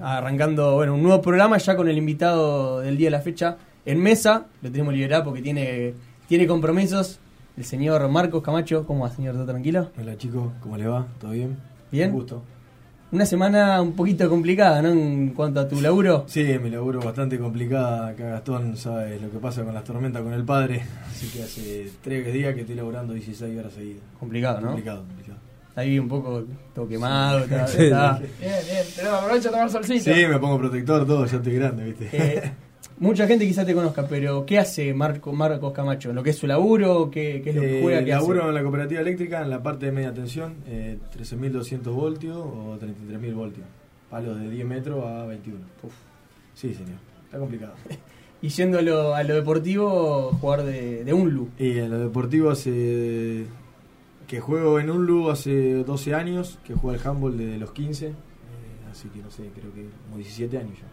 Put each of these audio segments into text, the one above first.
Arrancando, bueno, un nuevo programa ya con el invitado del día de la fecha en mesa. Lo tenemos liberado porque tiene, tiene compromisos. El señor Marcos Camacho. ¿Cómo va, señor? ¿Todo tranquilo? Hola, chicos. ¿Cómo le va? ¿Todo bien? ¿Bien? Un gusto. Una semana un poquito complicada, ¿no? En cuanto a tu laburo. Sí, mi laburo bastante complicada. Acá Gastón sabe lo que pasa con las tormentas con el padre. Así que hace tres días que estoy laburando 16 horas seguidas. Complicado, ¿no? Complicado, complicado. Ahí un poco todo quemado. Sí. está- Sí, está- Bien, bien. Pero aprovecha a tomar solcito. Sí, me pongo protector, todo. Ya estoy grande, ¿viste? Eh, mucha gente quizás te conozca, pero ¿qué hace Marco, Marcos Camacho? ¿Lo que es su laburo? ¿Qué, qué es lo que Eh, juega? ¿Qué laburo hace? en la cooperativa eléctrica en la parte de media tensión, eh, 13.200 voltios o 33.000 voltios. Palos de 10 metros a 21. Uf. Sí, señor. Está complicado. Y yendo a lo, a lo deportivo, jugar de, de un lu. Y en lo deportivo hace que juego en Unlu hace 12 años, que juego al handball desde los 15, eh, así que no sé, creo que como 17 años ya.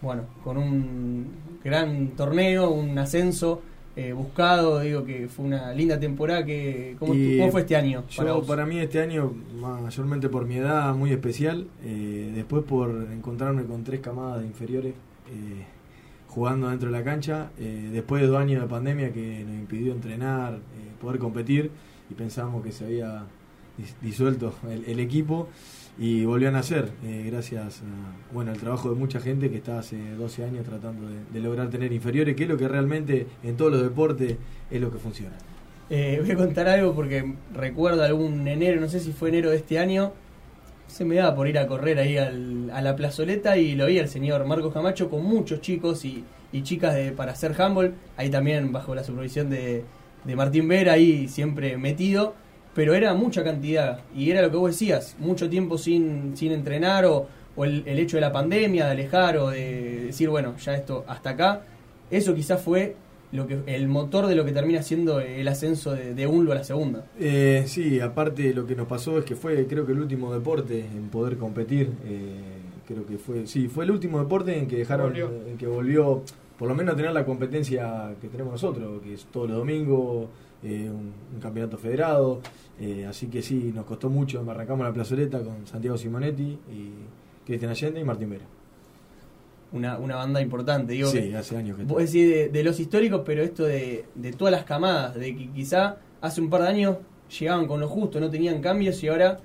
Bueno, con un gran torneo, un ascenso eh, buscado, digo que fue una linda temporada. Que, ¿cómo, Y cómo fue este año? Yo, vos? para, mí este año, mayormente por mi edad, muy especial, eh, después por encontrarme con tres camadas de inferiores jugando dentro de la cancha, después de dos años de pandemia que nos impidió entrenar, poder competir y pensábamos que se había dis- disuelto el, equipo y volvió a nacer eh, gracias a, bueno, al trabajo de mucha gente que está hace 12 años tratando de, lograr tener inferiores, que es lo que realmente en todos los deportes es lo que funciona. Eh, voy a contar algo porque recuerdo algún enero, no sé si fue enero de este año, se me daba por ir a correr ahí a la plazoleta y lo vi al señor Marcos Camacho con muchos chicos y, y chicas de, para hacer handball, ahí también bajo la supervisión de, de Martín Vera, ahí siempre metido, pero era mucha cantidad y era lo que vos decías, mucho tiempo sin, sin entrenar o, o el, el hecho de la pandemia, de alejar o de decir, bueno, ya esto hasta acá, eso quizás fue lo que el motor de lo que termina siendo el ascenso de, de UNLU a la segunda. Eh, sí, aparte lo que nos pasó es que fue creo que el último deporte en poder competir. eh, creo que fue, sí, fue el último deporte en que dejaron, Volvió. en que volvió, por lo menos tener la competencia que tenemos nosotros, que es todos los domingos, eh, un, un campeonato federado. eh, así que sí, nos costó mucho. Arrancamos la plazoleta con Santiago Simonetti y Cristian Allende y Martín Vera. Una, una banda importante. Digo, Sí, hace años que vos decís de, de los históricos, pero esto de, de todas las camadas, de que quizá hace un par de años llegaban con lo justo, no tenían cambios y ahora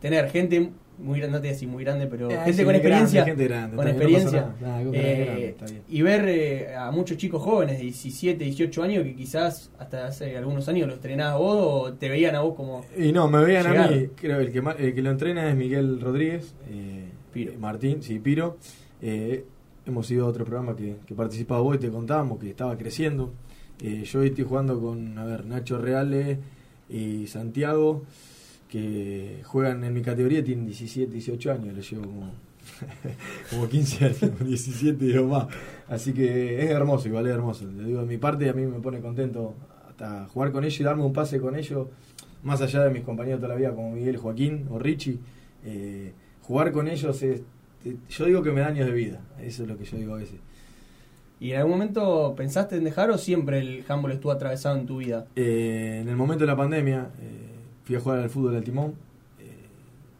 tener gente muy grande, no te voy a decir muy grande, pero Eh, gente sí, con grande, experiencia. gente grande, con no experiencia. pasa nada. Grande, eh, grande, está bien. y ver eh, a muchos chicos jóvenes de 17, 18 años que quizás hasta hace algunos años los entrenabas vos o te veían a vos como Y no, me veían a mí, creo el que, el que lo entrena es Miguel Rodríguez, eh, Piro. eh, Martín, sí, Piro. Eh, hemos ido a otro programa que, que participaba vos y te contábamos que estaba creciendo. Eh, yo hoy estoy jugando con, a ver, Nacho Reales y Santiago, que juegan en mi categoría, tienen 17, 18 años, les llevo como, como 15 años, 17 o más. Así que es hermoso, igual es hermoso. Le digo, de mi parte a mí me pone contento hasta jugar con ellos y darme un pase con ellos, más allá de mis compañeros toda la vida como Miguel, Joaquín o Richie. eh, jugar con ellos es, yo digo que me da años de vida, eso es lo que yo digo a veces. ¿Y en algún momento pensaste en dejar o siempre el handball estuvo atravesado en tu vida? Eh, en el momento de la pandemia eh, fui a jugar al fútbol al timón. Eh,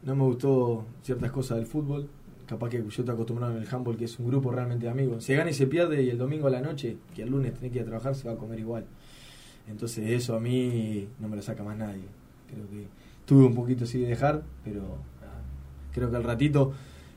no me gustó ciertas cosas del fútbol. Capaz que yo te acostumbrado en el handball, que es un grupo realmente de amigos. Se gana y se pierde y el domingo a la noche, que el lunes tenés que ir a trabajar, se va a comer igual. Entonces eso a mí no me lo saca más nadie. Creo que tuve un poquito así de dejar, pero nada, creo que al ratito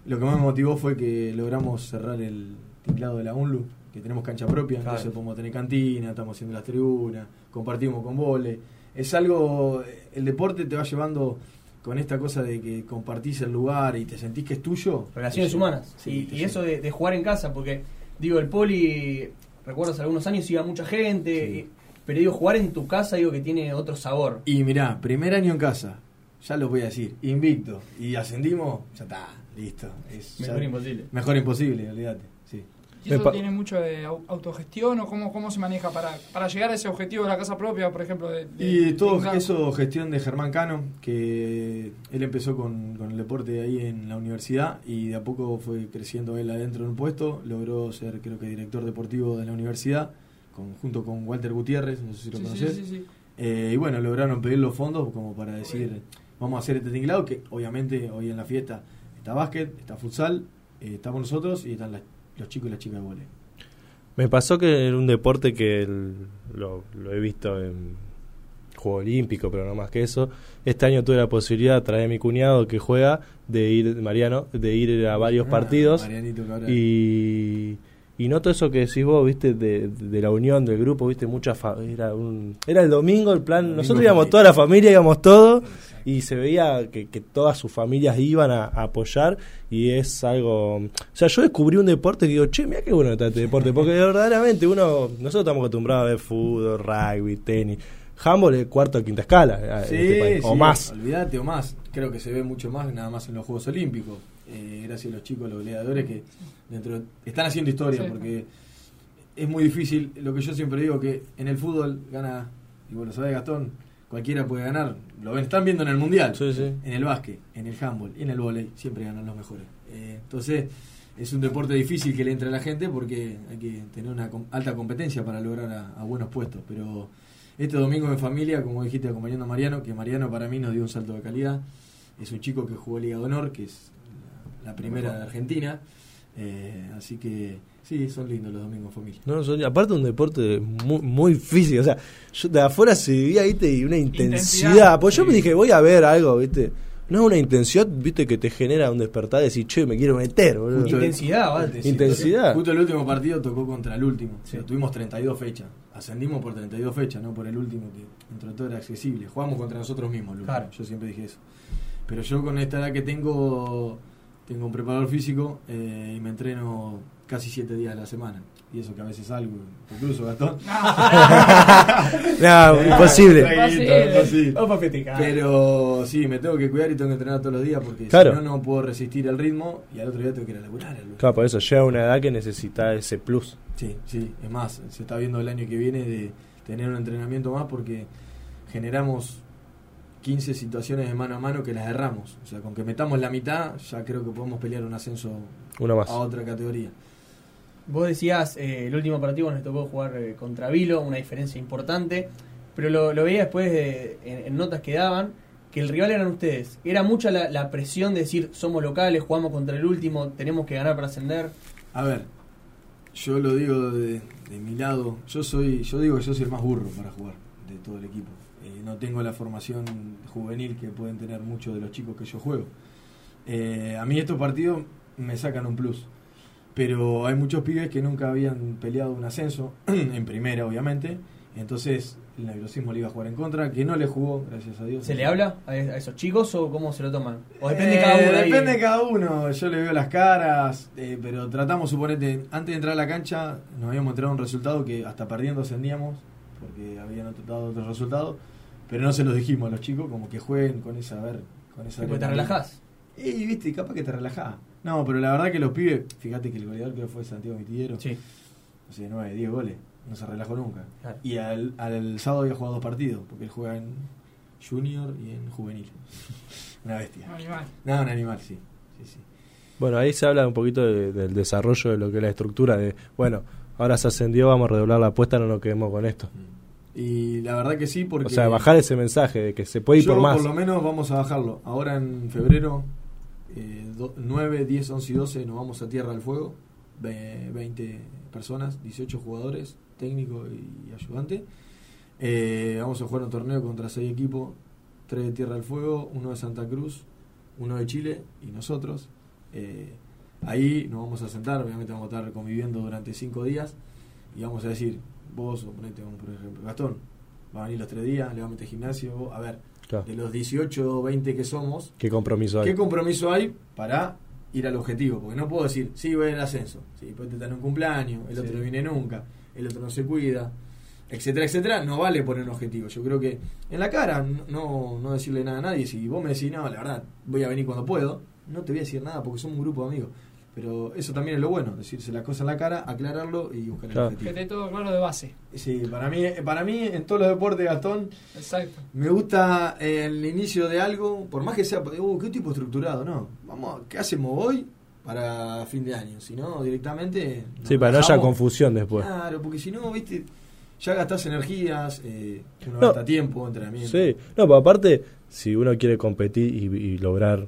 lo que más me motivó fue que logramos cerrar el tinglado de la UNLU, que tenemos cancha propia, Claro. entonces podemos tener cantina, estamos haciendo las tribunas, compartimos con vole. Es algo, el deporte te va llevando con esta cosa de que compartís el lugar y te sentís que es tuyo. Relaciones humanas. Sí, y eso de, de jugar en casa, porque digo, el poli, recuerdo hace algunos años iba mucha gente, Sí. y- pero digo, jugar en tu casa digo que tiene otro sabor. Y mirá, primer año en casa, ya lo voy a decir, invicto. Y ascendimos, ya está, listo. Es, Mejor ya- imposible. Mejor imposible, olvídate. Sí. ¿Y eso tiene mucho de au- autogestión o cómo, cómo se maneja para, para llegar a ese objetivo de la casa propia, por ejemplo? De, de- Y todo de- eso gestión de Germán Cano, que él empezó con, con el deporte ahí en la universidad y de a poco fue creciendo él adentro de un puesto, logró ser creo que director deportivo de la universidad, con, junto con Walter Gutiérrez, no sé si lo Sí, conoces. sí, sí. Eh, y bueno, lograron pedir los fondos como para decir, vamos a hacer este tinglado, que obviamente hoy en la fiesta está básquet, está futsal, eh, estamos nosotros y están las- los chicos y las chicas de volei. Me pasó que era un deporte que el- lo, lo he visto en Juego Olímpico, pero no más que eso. Este año tuve la posibilidad traer a mi cuñado que juega, de ir, Mariano, de ir a varios Ah, partidos. Y, y noto eso que decís vos, viste, de, de la unión del grupo, viste, mucha fa- era un era el domingo el plan, Domingo nosotros íbamos toda la familia, íbamos todos y se veía que, que todas sus familias iban a, a apoyar y es algo, o sea, yo descubrí un deporte que digo, che, mira qué bueno está este deporte, porque verdaderamente uno, nosotros estamos acostumbrados a ver fútbol, rugby, tenis, handball es cuarto o quinta escala, eh, en Sí, este país, o sí, más. Olvídate, o más. Creo que se ve mucho más, nada más en los Juegos Olímpicos. Eh, gracias a los chicos, los goleadores que dentro están haciendo historia, Sí. porque es muy difícil. Lo que yo siempre digo, que en el fútbol gana, y vos lo sabés, Gastón, cualquiera puede ganar. Lo ven, están viendo en el Mundial, Sí, sí. en el básquet, en el handball y en el vóley, siempre ganan los mejores. Eh, entonces, es un deporte difícil que le entre a la gente porque hay que tener una com- alta competencia para lograr a, a buenos puestos. Pero este domingo en familia, como dijiste, acompañando a Mariano, que Mariano para mí nos dio un salto de calidad. Es un chico que jugó Liga de Honor, que es la primera de Argentina. Eh, así que sí, son lindos los domingos familia. No, son- aparte un deporte muy, muy físico, o sea, yo de afuera se vivía, viste, y una intensidad, Intensidad, pues yo sí. me dije, voy a ver algo, viste, no es una intensidad, viste, que te genera un despertar de decir, che, me quiero meter, boludo. Intensidad. Sí, Intensidad. Justo el último partido tocó contra el último. O sea, Sí. tuvimos 32 fechas. Ascendimos por 32 fechas, no por el último, que entre todo era accesible. Jugamos contra nosotros mismos, Lucas. Claro. Yo siempre dije eso. Pero yo con esta edad que tengo, tengo un preparador físico eh, y me entreno casi 7 días a la semana. Y eso que a veces salgo, cruzo, Gastón. No, imposible. Pero sí, me tengo que cuidar y tengo que entrenar todos los días porque Claro. si no, no puedo resistir el ritmo y al otro día tengo que ir a laburar. Claro, por eso llega una edad que necesita ese plus. Sí, sí, es más, se está viendo el año que viene de tener un entrenamiento más porque generamos 15 situaciones de mano a mano que las erramos. O sea, con que metamos la mitad, ya creo que podemos pelear un ascenso Una más. a otra categoría. Vos decías, eh, el último partido nos tocó jugar eh, contra Vilo, una diferencia importante, pero lo, veía después de- en, notas que daban, que el rival eran ustedes. Era mucha la, la presión de decir, somos locales, jugamos contra el último, tenemos que ganar para ascender. A ver, yo lo digo de, de mi lado, yo soy, yo digo que yo soy el más burro para jugar de todo el equipo. Eh, no tengo la formación juvenil que pueden tener muchos de los chicos que yo juego. Eh, a mí estos partidos me sacan un plus. Pero hay muchos pibes que nunca habían peleado un ascenso, en primera obviamente. Entonces el nerviosismo le iba a jugar en contra, que no le jugó, gracias a Dios. ¿Se le habla a, esos chicos o cómo se lo toman? ¿O depende de Eh, cada uno? Depende de cada uno. Yo le veo las caras, eh, pero tratamos, suponete, antes de entrar a la cancha, nos habíamos enterado un resultado que hasta perdiendo ascendíamos, porque habían dado otros resultados, pero no se los dijimos a los chicos, como que jueguen con esa, a ver, con esa. Porque te relajás. Y viste, capaz que te relajás. No, pero la verdad que los pibes, fíjate que el goleador que fue Santiago Mitillero, Sí. o sea, 9, 10 goles, no se relajó nunca. Claro. Y al, al sábado había jugado dos partidos, porque él juega en Junior y en Juvenil. Una bestia. Animal. No, un animal, sí. sí, sí. Bueno, ahí se habla un poquito de- del desarrollo de lo que es la estructura de, bueno, ahora se ascendió, vamos a redoblar la apuesta, no nos quedemos con esto. Y la verdad que sí, porque. O sea, bajar ese mensaje de que se puede ir yo por más. lo menos vamos a bajarlo. Ahora en febrero, eh, do- 9, 10, 11 y 12 nos vamos a Tierra del Fuego. Ve- 20 personas, 18 jugadores, técnico y ayudante. Eh, vamos a jugar un torneo contra 6 equipos: 3 de Tierra del Fuego, uno de Santa Cruz, uno de Chile y nosotros. Eh, ahí nos vamos a sentar, obviamente vamos a estar conviviendo durante 5 días y vamos a decir, vos, ponete un, por ejemplo, Gastón, va a venir los 3 días, le va a meter gimnasio, vos, a ver, Claro. de los 18 o 20 que somos, ¿Qué compromiso hay? ¿qué compromiso hay para ir al objetivo? Porque no puedo decir, sí, voy al ascenso, sí, después te dan un cumpleaños, el otro no viene nunca, el otro no se cuida, etcétera, etcétera, no vale poner un objetivo. Yo creo que en la cara, no, no decirle nada a nadie, si vos me decís, no, la verdad, voy a venir cuando puedo, no te voy a decir nada porque somos un grupo de amigos. Pero eso también es lo bueno, decirse las cosas en la cara, aclararlo y buscar Claro. el Que objetivo. esté todo claro de base. Sí, para mí, para mí en todos los deportes, Gastón, Exacto. me gusta eh, el inicio de algo, por más que sea, uh, qué tipo estructurado, no. Vamos, ¿qué hacemos hoy para fin de año? Si no, directamente. Sí, para no haya confusión después. Claro, porque si no, viste, ya gastás energías, eh, uno No. gasta tiempo, entrenamiento. Sí, no, pero aparte, si uno quiere competir y, y lograr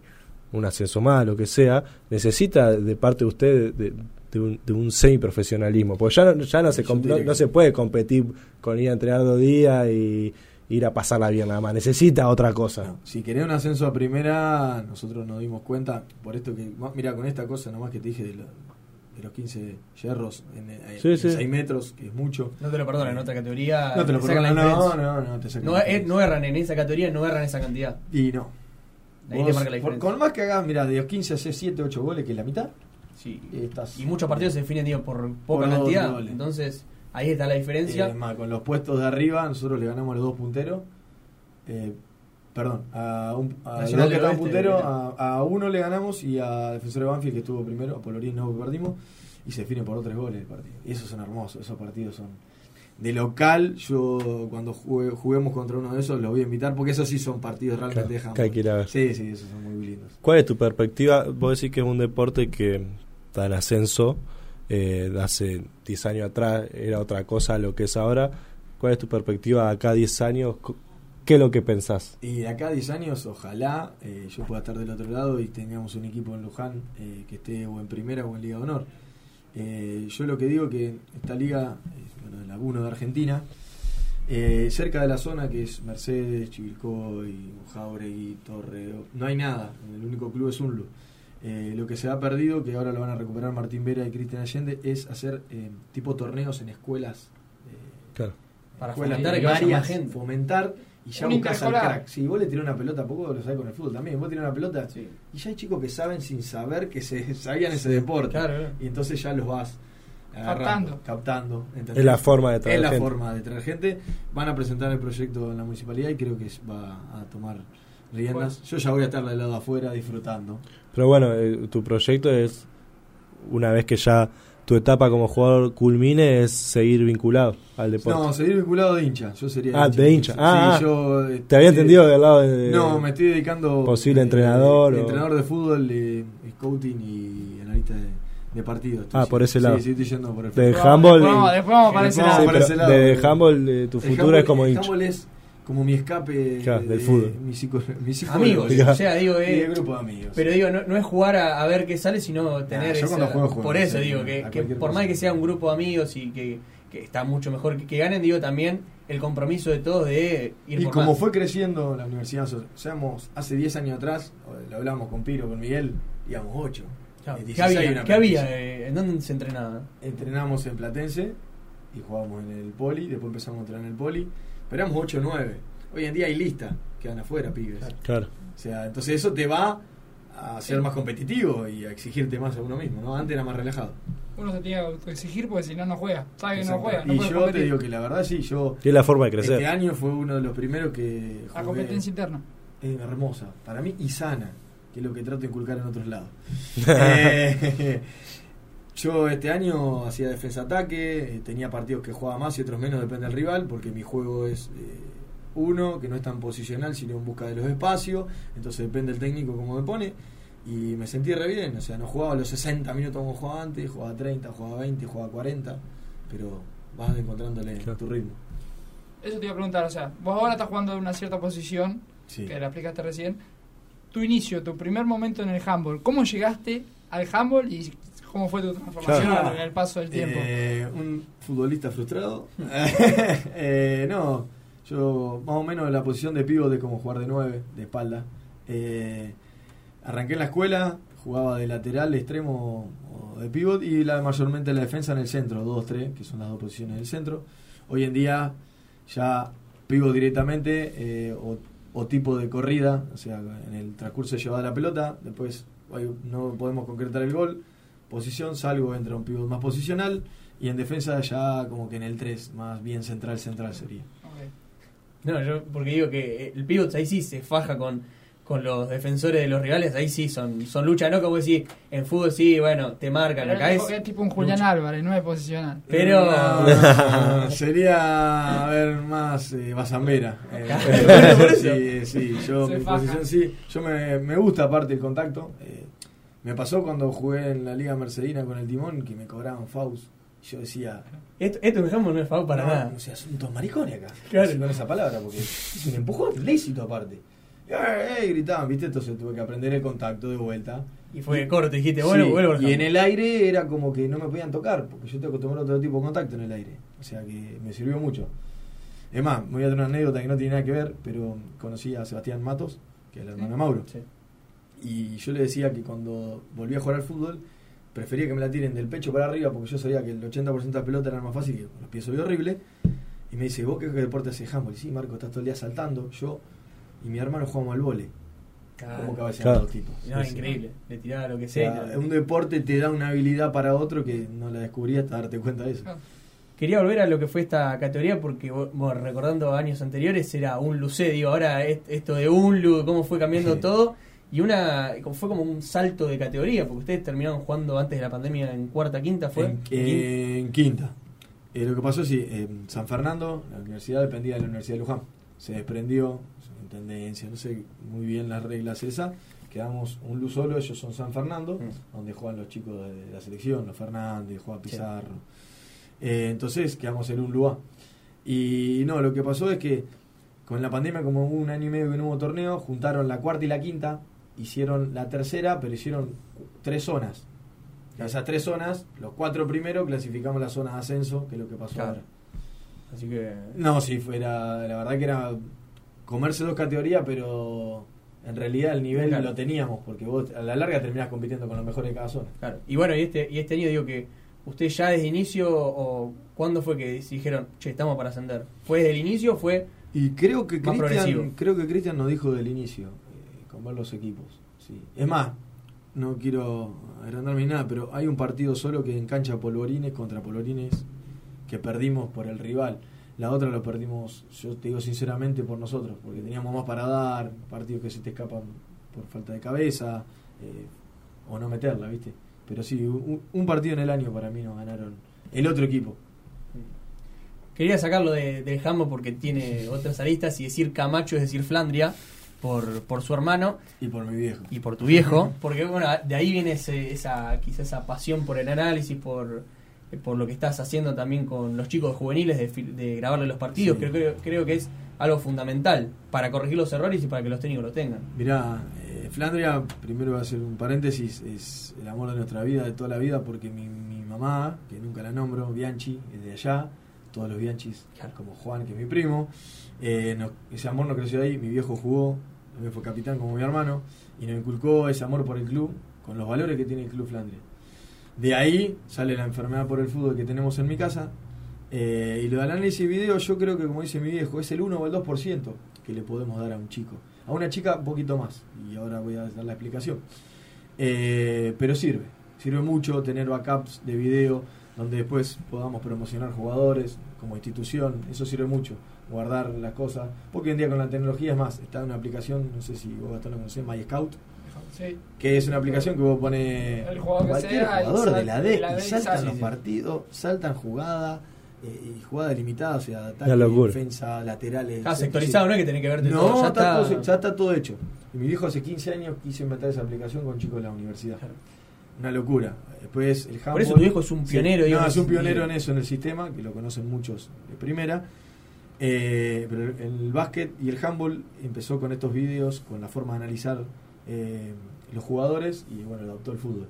un ascenso más, lo que sea, necesita de parte de usted de, de un, de un semiprofesionalismo. Porque ya no, ya no se, no, no se puede competir con ir a entrenar dos días y ir a pasarla bien nada más. Necesita otra cosa. No, si querés un ascenso a primera, nosotros nos dimos cuenta, por esto que, mira, con esta cosa nomás que te dije de, de los 15 hierros en, en Sí, sí. 6 metros, que es mucho. No te lo perdonan, en otra categoría. No te lo perdono, no, no, no, te sacan No, eh, no erran en esa categoría, no erran esa cantidad. Y no. Ahí te marca la diferencia. con más que hagas, mira, de los 15 haces 7, 8 goles, que es la mitad, Sí. estás. Y muchos partidos se definen digo, por poca cantidad. goles. Entonces, ahí está la diferencia. Eh, más, con los puestos de arriba, nosotros le ganamos a los dos punteros. Eh, perdón, a, un, a los Nacional dos que del estaban Oeste, punteros, era. a, a uno le ganamos y a Defensor de Banfield que estuvo primero, a Polorín no que perdimos, y se define por dos tres goles el partido. Y esos son hermosos, esos partidos son. De local, yo cuando jugue- juguemos contra uno de esos los voy a invitar porque esos sí son partidos realmente de que que ir a ver. Sí, sí, esos son muy lindos. ¿Cuál es tu perspectiva? Vos decís que es un deporte que está en ascenso, eh, hace 10 años atrás era otra cosa lo que es ahora. ¿Cuál es tu perspectiva de acá a 10 años? ¿Qué es lo que pensás? Y de acá a 10 años, ojalá eh, yo pueda estar del otro lado y tengamos un equipo en Luján eh, que esté o en primera o en Liga de Honor. Eh, yo lo que digo que esta liga, es bueno, la 1 de Argentina, eh, cerca de la zona que es Mercedes, Chivilcoy, Jauregui, Torre, no hay nada, el único club es Unlu. Eh, lo que se ha perdido, que ahora lo van a recuperar Martín Vera y Cristian Allende, es hacer eh, tipo torneos en escuelas. eh, Claro. Para escuelas fomentar que gente. Fomentar y ya Un buscas al crack. Si vos le tirás una pelota, poco lo sabés con el fútbol también. Vos tirás una pelota Sí. y ya hay chicos que saben sin saber que se sabían ese deporte. Claro. Y entonces ya los vas Captando. captando. Es la forma de traer Es la gente. forma de traer gente. Van a presentar el proyecto en la municipalidad y creo que va a tomar riendas. Yo ya voy a estar del lado afuera disfrutando. Pero bueno, eh, tu proyecto es, una vez que ya tu etapa como jugador culmine, es seguir vinculado al deporte. No, seguir vinculado de hincha. Yo sería Ah, de hincha. Sí, Ah, ah. yo, eh, Te había sí, entendido del lado de... No, me estoy dedicando. posible eh, entrenador de o- Entrenador de fútbol, de scouting y analista de, de partidos. Ah, por ese sí, lado. Sí, estoy yendo por el De handball... Después vamos, para Sí, ese lado. Sí, de handball, eh, tu futuro es como hincha. handball es como mi escape Claro, de- del de- fútbol. Mi, psico, mi. Amigos, o sea, digo, Y eh, el grupo de amigos. Pero digo, no, no es jugar a, a ver qué sale, sino tener yo esa- cuando juego, juego, Por eso digo, a que, que por cosa. más que sea un grupo de amigos y que, que está mucho mejor que, que ganen, digo también el compromiso de todos de ir Y por como más. fue creciendo la universidad, seamos hace 10 años atrás, lo hablamos con Piro, con Miguel, íbamos 8. Claro, ¿Qué 16 había? ¿Qué había? eh, ¿En dónde se entrenaba? Entrenamos en Platense y jugábamos en el Poli, después empezamos a entrenar en el Poli, pero éramos 8 o 9. Hoy en día hay lista, quedan afuera, pibes. Claro. O sea, entonces eso te va a ser más competitivo y a exigirte más a uno mismo, ¿no? Antes era más relajado. Uno se tiene que exigir porque si no, no juega. Sabe que no juega. No y yo te digo que la verdad sí, yo Y es la forma de crecer. este año fue uno de los primeros que La jugué- competencia interna. es hermosa, para mí y sana, que es lo que trato de inculcar en otros lados. Eh, yo este año hacía defensa-ataque, eh, tenía partidos que jugaba más y otros menos, depende del rival, porque mi juego es eh, uno, que no es tan posicional, sino en busca de los espacios, entonces depende del técnico cómo me pone. Y me sentí re bien, o sea, no jugaba los 60 minutos como jugaba antes, jugaba 30, jugaba 20, jugaba 40, pero vas encontrándole Claro. tu ritmo. Eso te iba a preguntar, o sea, vos ahora estás jugando en una cierta posición, Sí. que la explicaste recién. Tu inicio, tu primer momento en el handball, ¿cómo llegaste al handball y cómo fue tu transformación Claro. en el paso del tiempo? Eh, un futbolista frustrado. Eh, no, yo más o menos la posición de pívot de como jugar de 9, de espalda. Eh, arranqué en la escuela, jugaba de lateral, de extremo o de pívot y la, mayormente la defensa en el centro, 2-3, que son las dos posiciones del centro. Hoy en día ya pívot directamente o, o tipo de corrida, o sea, en el transcurso de llevada la pelota, después no podemos concretar el gol, posición, salgo, entra un pívot más posicional y en defensa ya como que en el 3, más bien central, central sería. No, yo porque digo que el pivot ahí sí se faja con, con los defensores de los rivales, ahí sí son, son lucha, ¿no? Como decir, en fútbol sí, bueno, te marcan, acá es... es tipo un Julián lucha. Álvarez, no es posicional. Pero- No, sería, a ver, más eh, Bazambera. Eh, por eso. sí, sí, yo Se mi faja. posición sí. Yo me, me gusta aparte el contacto. eh, me pasó cuando jugué en la Liga Mercedina con el Timón que me cobraban Faust. Yo decía, Esto, esto en handball no es foul para no, nada. O sea, son dos maricones acá. Claro. Con esa palabra, porque es un empujón lícito aparte. Y, "Eh, eh", gritaban, ¿viste? Entonces tuve que aprender el contacto de vuelta. Y fue corto, dijiste, bueno, Sí, vuelvo y en el aire era como que no me podían tocar, porque yo estoy acostumbrado a otro tipo de contacto en el aire. O sea que me sirvió mucho. Es más, me voy a dar una anécdota que no tiene nada que ver, pero conocí a Sebastián Matos, que es el hermano de Mauro. Sí. Y yo le decía que cuando volví a jugar al fútbol, prefería que me la tiren del pecho para arriba, porque yo sabía que el 80% de la pelota era más fácil y con los pies soy horrible. Y me dice, ¿vos qué deporte haces handball? Y sí, Marco, estás todo el día saltando. Yo y mi hermano jugamos al vole. Claro. Como cabecean Claro. los tipos. No, Sí, sí. increíble. Le tiraba lo que O sea, un deporte te da una habilidad para otro que no la descubrí hasta darte cuenta de eso. Ah, Quería volver a lo que fue esta categoría porque, bueno, recordando años anteriores, era un Lucé, digo, ahora es- esto de un Lu, cómo fue cambiando Sí. todo. Y una fue como un salto de categoría, porque ustedes terminaron jugando antes de la pandemia en cuarta, quinta, ¿fue? En, en quinta. Eh, lo que pasó es que en San Fernando, la universidad dependía de la Universidad de Luján. Se desprendió, en tendencia, no sé muy bien las reglas esas. Quedamos un luz solo, ellos son San Fernando, Mm. donde juegan los chicos de la selección, los Fernández, juega Pizarro. Eh, entonces quedamos en un lugar. Y no, lo que pasó es que con la pandemia, como hubo un año y medio que no hubo torneo, juntaron la cuarta y la quinta, hicieron la tercera, pero hicieron tres zonas. En esas tres zonas, los cuatro primeros clasificamos la zona de ascenso, que es lo que pasó Claro. ahora. Así que. No, sí, fuera, la verdad que era comerse dos categorías, pero en realidad el nivel Claro. lo teníamos, porque vos a la larga terminás compitiendo con los mejores de cada zona. Claro. Y bueno, y este, y este año digo que usted ya desde inicio, o ¿cuándo fue que dijeron, che, estamos para ascender? ¿Fue desde el inicio o fue Y creo que. Cristian, creo que Cristian nos dijo del inicio, los equipos. Sí. Es más, no quiero agrandarme ni nada, pero hay un partido solo que en cancha Polvorines contra Polvorines que perdimos por el rival. La otra lo perdimos, yo te digo sinceramente, por nosotros, porque teníamos más para dar, partidos que se te escapan por falta de cabeza, eh, o no meterla, ¿viste? Pero sí, un, un partido en el año para mí nos ganaron el otro equipo. Quería sacarlo de, del jambo porque tiene otras aristas y decir Camacho es decir Flandria por, por su hermano Y por mi viejo. y por tu viejo, porque bueno, de ahí viene ese, esa quizás esa pasión por el análisis, por, por lo que estás haciendo también con los chicos juveniles de, de grabarle los partidos, Sí. creo, creo, creo que es algo fundamental para corregir los errores y para que los técnicos los tengan. Mirá, eh, Flandria, primero voy a hacer un paréntesis, es el amor de nuestra vida, de toda la vida, porque mi, mi mamá, que nunca la nombro, Bianchi, es de allá, todos los Bianchis, Claro. como Juan, que es mi primo, eh, ese amor no creció ahí, mi viejo jugó, también fue capitán como mi hermano, y nos inculcó ese amor por el club, con los valores que tiene el club Flandria. De ahí sale la enfermedad por el fútbol que tenemos en mi casa, eh, y lo del análisis de video, yo creo que, como dice mi viejo, es el 1 o el 2% que le podemos dar a un chico. A una chica, un poquito más. Y ahora voy a dar la explicación. Eh, pero sirve. Sirve mucho tener backups de video donde después podamos promocionar jugadores como institución. Eso sirve mucho. Guardar las cosas. Porque hoy en día con la tecnología es más. Está una aplicación, no sé si vos Gastón lo conocés, My Scout. Sí. Que es una aplicación que vos pones El jugador cualquier sea, jugador de la D la y D y saltan sale. los partidos, saltan jugadas eh, y jugadas limitadas, o sea, ataque, defensa, laterales. Ah, sectorizado, sí. no es que tenés que verte No, todo, ya está está. todo, ya está todo hecho. Y mi viejo hace 15 años quiso inventar esa aplicación con chicos de la universidad. Claro. Una locura. Después el Por eso handball- tu viejo es un pionero, Sí, no, es un pionero en eso en el sistema, que lo conocen muchos de primera. Eh, pero el, básquet y el handball empezó con estos vídeos, con la forma de analizar eh, los jugadores y bueno, adoptó el fútbol.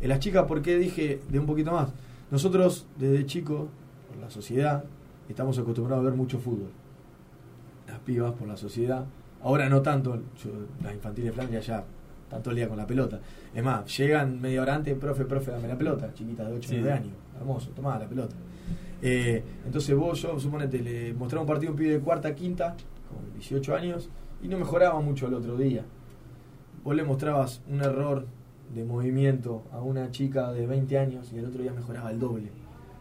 En las chicas, ¿por qué dije de un poquito más? Nosotros desde chicos, por la sociedad, estamos acostumbrados a ver mucho fútbol. Las pibas por la sociedad, ahora no tanto, yo, las infantiles de Flandria ya todo el día con la pelota. Es más, llegan media hora antes, profe, profe, dame la pelota, chiquitas de 8 o Sí. 9 años, hermoso, tomá la pelota. Eh, entonces vos, yo, suponete, le mostraba un partido a un pibe de cuarta, quinta, con 18 años, y no mejoraba mucho el otro día. Vos le mostrabas un error de movimiento a una chica de 20 años y el otro día mejoraba el doble,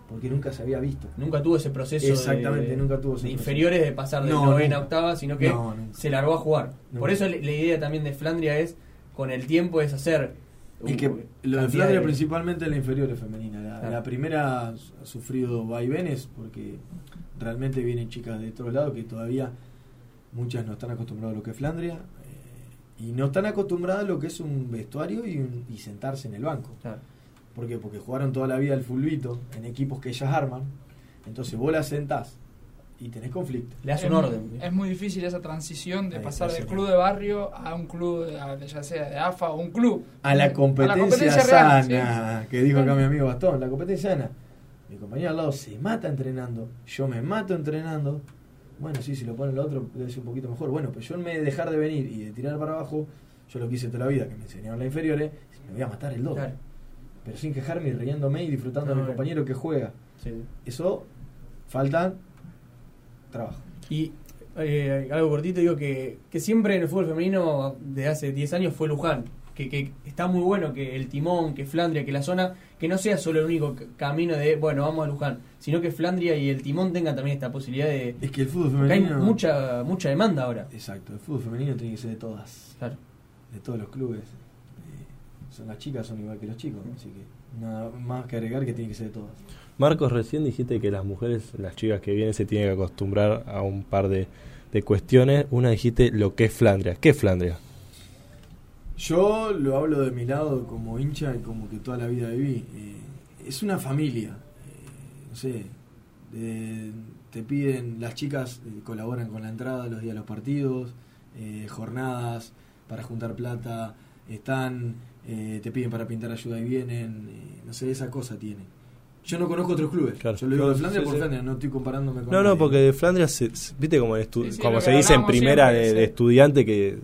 porque nunca se había visto. Nunca tuvo ese proceso Exactamente, de, nunca tuvo ese de proceso. inferiores de pasar de No, novena a octava, sino que No, se largó a jugar. Nunca. Por eso la idea también de Flandria es, con el tiempo, es hacer... Y que uh, lo de principalmente la inferior es femenina. La, Claro. la primera ha sufrido vaivenes porque realmente vienen chicas de otro lado que todavía muchas no están acostumbradas a lo que es Flandria eh, y no están acostumbradas a lo que es un vestuario y, un- y sentarse en el banco. Claro. ¿Por qué? Porque jugaron toda la vida el fulbito en equipos que ellas arman. Entonces vos las sentás y tenés conflicto. Le das es, un orden. Es muy difícil esa transición de Ahí pasar del club de barrio a un club, de- a- ya sea de AFA o un club. A la competencia, competencia real, sana, que dijo acá mi amigo Bastón, la competencia sana. Mi compañero al lado se mata entrenando, yo me mato entrenando. Bueno, sí, si lo pone el otro debe ser un poquito mejor. Bueno, pues yo en vez de dejar de venir y de tirar para abajo, yo lo que hice toda la vida, que me enseñaron las inferiores, me voy a matar el doble. Claro. Pero sin quejarme y riéndome y disfrutando de mi compañero que juega. Sí. Eso falta trabajo. Y eh, algo cortito, digo que, que siempre en el fútbol femenino de hace 10 años fue Luján. Que, que está muy bueno que el timón, que Flandria, que la zona, que no sea solo el único camino de, bueno, vamos a Luján, sino que Flandria y el timón tengan también esta posibilidad de... Es que el fútbol porque hay femenino. mucha, mucha demanda ahora. Exacto, el fútbol femenino tiene que ser de todas. Claro. de todos los clubes. Eh, son las chicas son igual que los chicos, así que nada más que agregar que tiene que ser de todas. Marcos, recién dijiste que las mujeres, las chicas que vienen, se tienen que acostumbrar a un par de, de cuestiones. Una dijiste lo que es Flandria. ¿Qué es Flandria? Yo lo hablo de mi lado como hincha y como que toda la vida viví. Eh, es una familia, eh, no sé, de- te piden, las chicas eh, colaboran con la entrada los días de los partidos, jornadas para juntar plata, están, eh, te piden para pintar ayuda y vienen, eh, no sé, esa cosa tiene. Yo no conozco otros clubes. Claro. Yo lo digo de Flandria Sí, por sí. Flandria, no estoy comparándome con No, no, nadie. porque de Flandria, se, viste como, en estu- Sí, sí, como lo se dice en primera siempre, de, estudiante que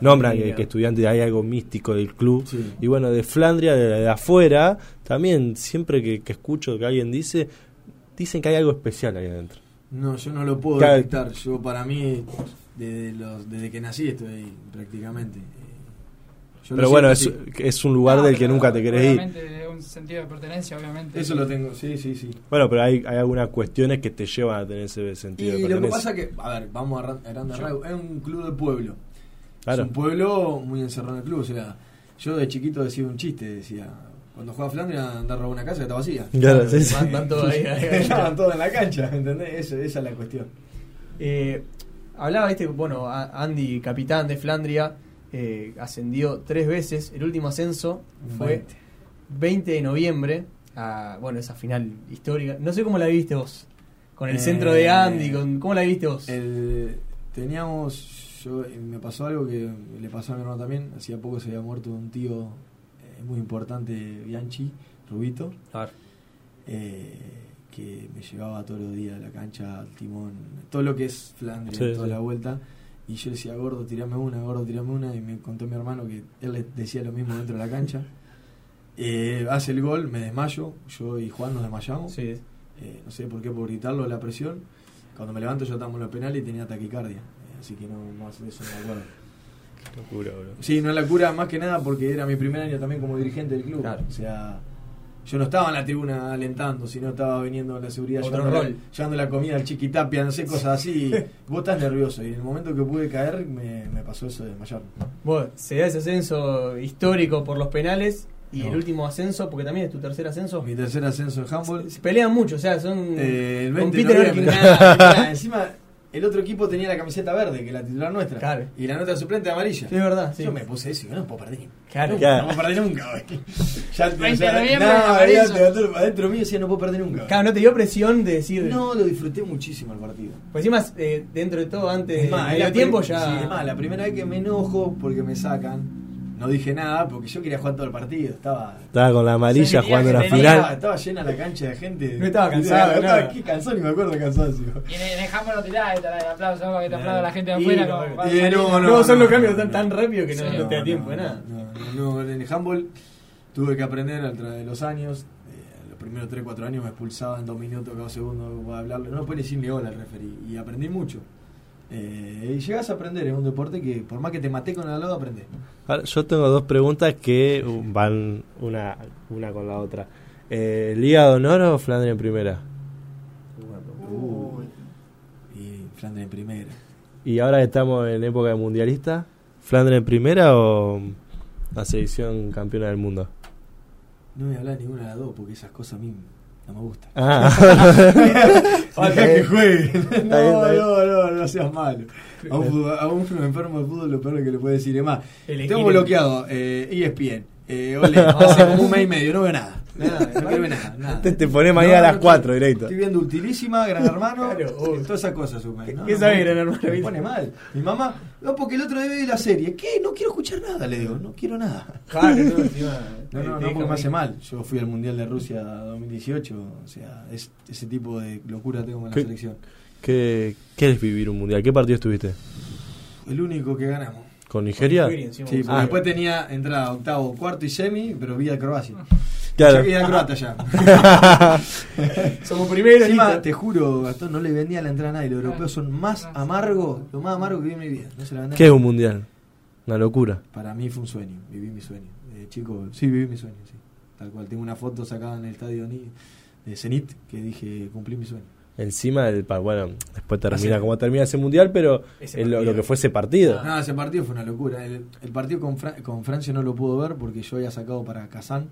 nombran que, que estudiante hay algo místico del club. Sí. Y bueno, de Flandria, de, de afuera, también siempre que, que escucho que alguien dice, dicen que hay algo especial ahí adentro. No, yo no lo puedo detectar. Yo, para mí, desde, los, desde que nací estoy ahí, prácticamente. Yo Pero bueno, es, es un lugar No, del que nunca te querés ir. obviamente, un sentido de pertenencia, obviamente. Eso lo tengo, sí, sí, sí. Bueno, pero hay, hay algunas cuestiones que te llevan a tener ese sentido de Y lo que pertenencia. pasa que, a ver, vamos a ran- a grandes rasgos, es un club de pueblo. Claro. Es un pueblo muy encerrado en el club. O sea, yo de chiquito decía un chiste, decía, cuando jugaba Flandria andar a robar una casa que está vacía. Claro, sí, sí. Van, van todos ahí. Estaban todos en la cancha, ¿entendés? Eso, esa es la cuestión. Eh, hablaba este, bueno, a- Andy, capitán de Flandria, eh, ascendió tres veces. El último ascenso fue 20. 20 de noviembre, a, bueno, esa final histórica. No sé cómo la viste vos, con el Eh, centro de Andy, con, ¿cómo la viste vos? El- teníamos, yo me pasó algo que le pasó a mi hermano también. Hacía poco se había muerto un tío eh, muy importante, Bianchi, Rubito, A ver. eh, que me llevaba todos los días a la cancha, al timón, todo lo que es Flandria, Sí, toda sí. la vuelta. Y yo decía, gordo, tirame una, gordo, tirame una. Y me contó mi hermano que él le decía lo mismo dentro de la cancha. Eh, hace el gol, me desmayo. Yo y Juan nos desmayamos. Sí. Eh, no sé por qué, por gritarlo la presión. Cuando me levanto ya estamos en los penales y tenía taquicardia. Eh, así que no más de eso no me acuerdo. Locura, bro. Sí, no es la cura más que nada porque era mi primer año también como dirigente del club. Claro. O sea, yo no estaba en la tribuna alentando, sino estaba viniendo la seguridad, Otro llevando, rol. llevando la comida al chiquitapia, no sé, cosas así. Vos estás nervioso y en el momento que pude caer me, me pasó eso de desmayar. Bueno, se da ese ascenso histórico por los penales y No. el último ascenso, porque también es tu tercer ascenso. Mi tercer ascenso en handball. Se pelean mucho, o sea, son. Eh, el 20 de compiten a ver noviembre. quién gana. Nada, encima, el otro equipo tenía la camiseta verde, que es la titular nuestra. Claro. Y la nuestra suplente amarilla. Sí, es verdad, sí. Yo me puse eso y yo no puedo perder. Claro. Nunca, Claro. No puedo perder nunca, güey. Ya te 20 de noviembre, no, adentro, adentro mío decía no puedo perder nunca. Claro, no te dio presión de decir. No, lo disfruté muchísimo el partido. Pues encima, eh, dentro de todo, antes más, la tiempo ya. Sí, es más, la primera vez que me enojo porque me sacan, no dije nada porque yo quería jugar todo el partido. Estaba. Estaba con la amarilla jugando tenía- final. Estaba, estaba llena la cancha de gente. No estaba cansado, No estaba qué cansado ni me acuerdo de cansancio. Y en, el handball no tirás el aplauso, que te aplauda la gente de afuera. no, como no, y no, No, son los no, cambios no, tan, no. tan rápido que no, Sí, no te da No, tiempo no, de nada. No, no, no, en el handball tuve que aprender a través de los años. eh, los primeros 3-4 años me expulsaban dos minutos cada segundo para hablarle. No puede decirle hola al referee. Y aprendí mucho. Eh, y llegas a aprender en un deporte que por más que te maté con el lado, aprendés. Ahora, yo tengo dos preguntas que uh, van una, una con la otra. Eh, ¿Liga de honor o Flandria en primera? Uy. Y Flandria en primera. Y ahora que estamos en época de mundialista, ¿Flandria en primera o la selección campeona del mundo? No voy a hablar de ninguna de las dos porque esas cosas a mí no me gustan. Ah, Falta que jueguen. No, está bien. no, no, no seas malo. A un, fútbol- a un enfermo de fútbol lo peor que le puede decir es más. Tengo bloqueado eh, ESPN. Eh, ole, hace como un mes y medio, no veo nada. Nada, no quiero ver nada. nada. Te, te pone mañana a las No, no, 4 estoy- directo. Estoy viendo Utilísima, Gran Hermano, Claro, obvio. todas esas cosas. ¿no? ¿Qué No, sabe no, Gran Hermano? Me pone mal. Mi mamá, no, porque el otro día vi la serie. ¿Qué? No quiero escuchar nada, le digo. No quiero nada. Claro, no, encima, No, no, no, porque me hace mal. Yo fui al Mundial de Rusia 2018, o sea, es, ese tipo de locura tengo con la selección. ¿Qué, ¿Qué es vivir un mundial? ¿Qué partido estuviste? El único que ganamos. ¿Con Nigeria? Sí, porque Ah. después tenía entrada octavo, cuarto y semi, pero vi a Croacia. Claro. Yo croata ya. Somos primeros, Encima, te juro, Gastón, no le vendía la entrada a nadie. Los europeos son más amargos, lo más amargo que vi en mi vida. No se la vendía ¿Qué es un mundial? Una locura. Para mí fue un sueño, viví mi sueño. De chico, sí, viví mi sueño, sí. Tal cual. Tengo una foto sacada en el estadio de Zenit que dije, cumplí mi sueño. Encima, el, pa- bueno, después termina como termina ese mundial, pero Ese el- lo, que fue ese partido. No, ese partido fue una locura. El, el partido con, Fra- con Francia no lo pudo ver porque yo había sacado para Kazán,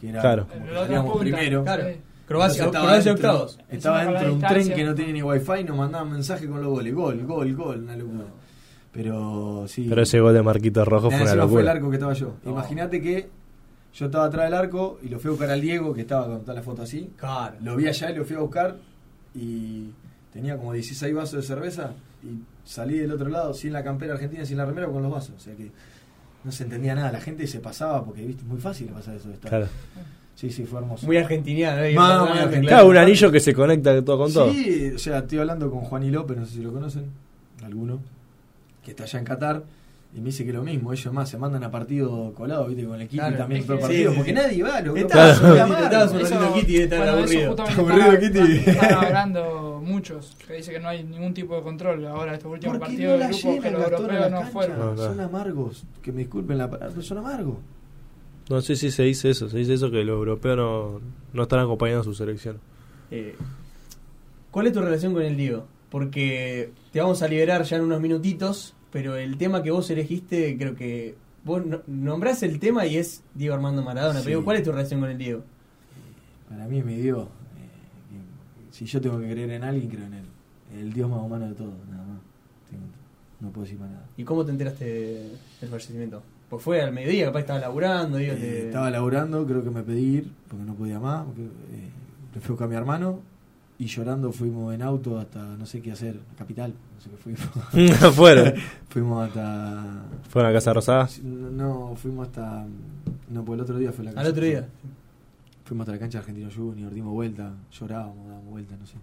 que era Claro. como que salíamos primero. Claro. Croacia, Entonces estaba Croacia dentro- octavos. Estaba dentro de un tren que no tenía ni wifi y nos mandaban mensajes con los goles. Gol, gol, gol, una locura. Pero sí. Pero ese gol de Marquito Rojo fue una encima fue el locura. arco que estaba yo. Imagínate que yo estaba atrás del arco y lo fui a buscar al Diego, que estaba con toda la foto así. Claro. Lo vi allá y lo fui a buscar y tenía como 16 vasos de cerveza y salí del otro lado sin la campera argentina, sin la remera con los vasos. O sea que no se entendía nada. La gente se pasaba porque, viste, es muy fácil pasar eso de estar. Claro. Sí, sí, fue hermoso. Muy argentiniano. ¿eh? Más, muy Claro. argentino. Claro, un anillo que se conecta todo con todo. Sí, o sea, estoy hablando con Juan y López, no sé si lo conocen, alguno, que está allá en Qatar. Y me dice que lo mismo, ellos más se mandan a partido colado, viste, con el equipo Claro. también Es todo partido, sí, porque sí. nadie va, lo Eso- ratito Kitty, estar bueno, aburrido. Aburrido, están- Kitty. Están hablando muchos, que dice que no hay ningún tipo de control ahora estos últimos ¿Por qué partidos no de la grupo que los europeos la no fueron. No, no. Son amargos, que me disculpen la palabra, son amargos. No, sí, sí, se dice eso. Se dice eso que los europeos no, no están acompañando a su selección. Eh, ¿Cuál es tu relación con el Diego? Porque te vamos a liberar ya en unos minutitos, pero el tema que vos elegiste, creo que vos no- nombrás el tema y es Diego Armando Maradona. Sí. Pero ¿cuál es tu relación con el Diego? Para mí me dio, eh, que si yo tengo que creer en alguien, creo en él. El Dios más humano de todo, nada más. No puedo decir más nada. ¿Y cómo te enteraste del fallecimiento? Pues fue al mediodía, capaz estabas laburando, digo, Eh, te- Estaba laburando, creo que me pedí ir, porque no podía más. Porque, eh, le fui a mi hermano y llorando fuimos en auto hasta no sé qué hacer, capital, no sé qué fuimos. Fueron. fuimos hasta. Fueron a Casa Rosada. No, fuimos hasta. No, porque el otro día fue la al cancha- otro día. Fuimos hasta la cancha de Argentino Junior, dimos vuelta, llorábamos, dábamos vuelta, no sé.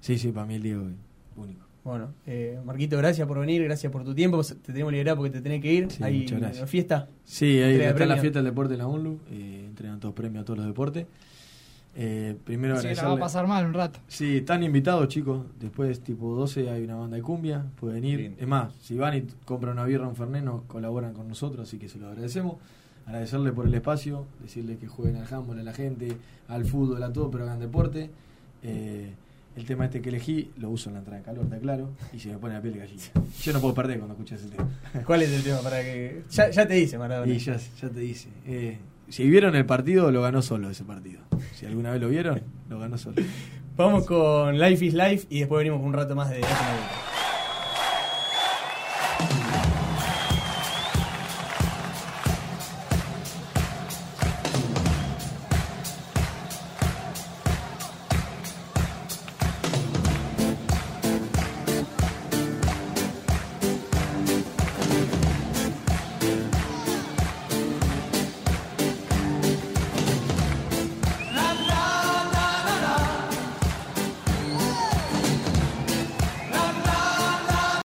Sí, sí, para mí el Diego es único. Bueno, eh, Marquito, gracias por venir, gracias por tu tiempo. Te tenemos que liberar porque te tenés que ir. Sí, Hay muchas gracias. fiesta. Sí, ahí está la fiesta del deporte en la UNLU, eh, entregan todos premios a todos los deportes. Eh, primero que la va a pasar mal un rato. Sí, están invitados, chicos. Después, tipo 12, hay una banda de cumbia. Pueden ir. Bien. Es más, si van y compran una birra un fernet, nos colaboran con nosotros, así que se lo agradecemos. Agradecerle por el espacio, decirle que jueguen al handball a la gente, al fútbol, a todo, pero hagan deporte. Eh, el tema este que elegí lo uso en la entrada en calor, está claro, y se me pone la piel de gallina. Yo no puedo perder cuando escucho ese tema. ¿Cuál es el tema? Para que ya, ya te dice Maradona. Y ya, ya te dice. eh, si vieron el partido, lo ganó solo ese partido. Si alguna vez lo vieron, lo ganó solo. Vamos con Life is Life y después venimos con un rato más de.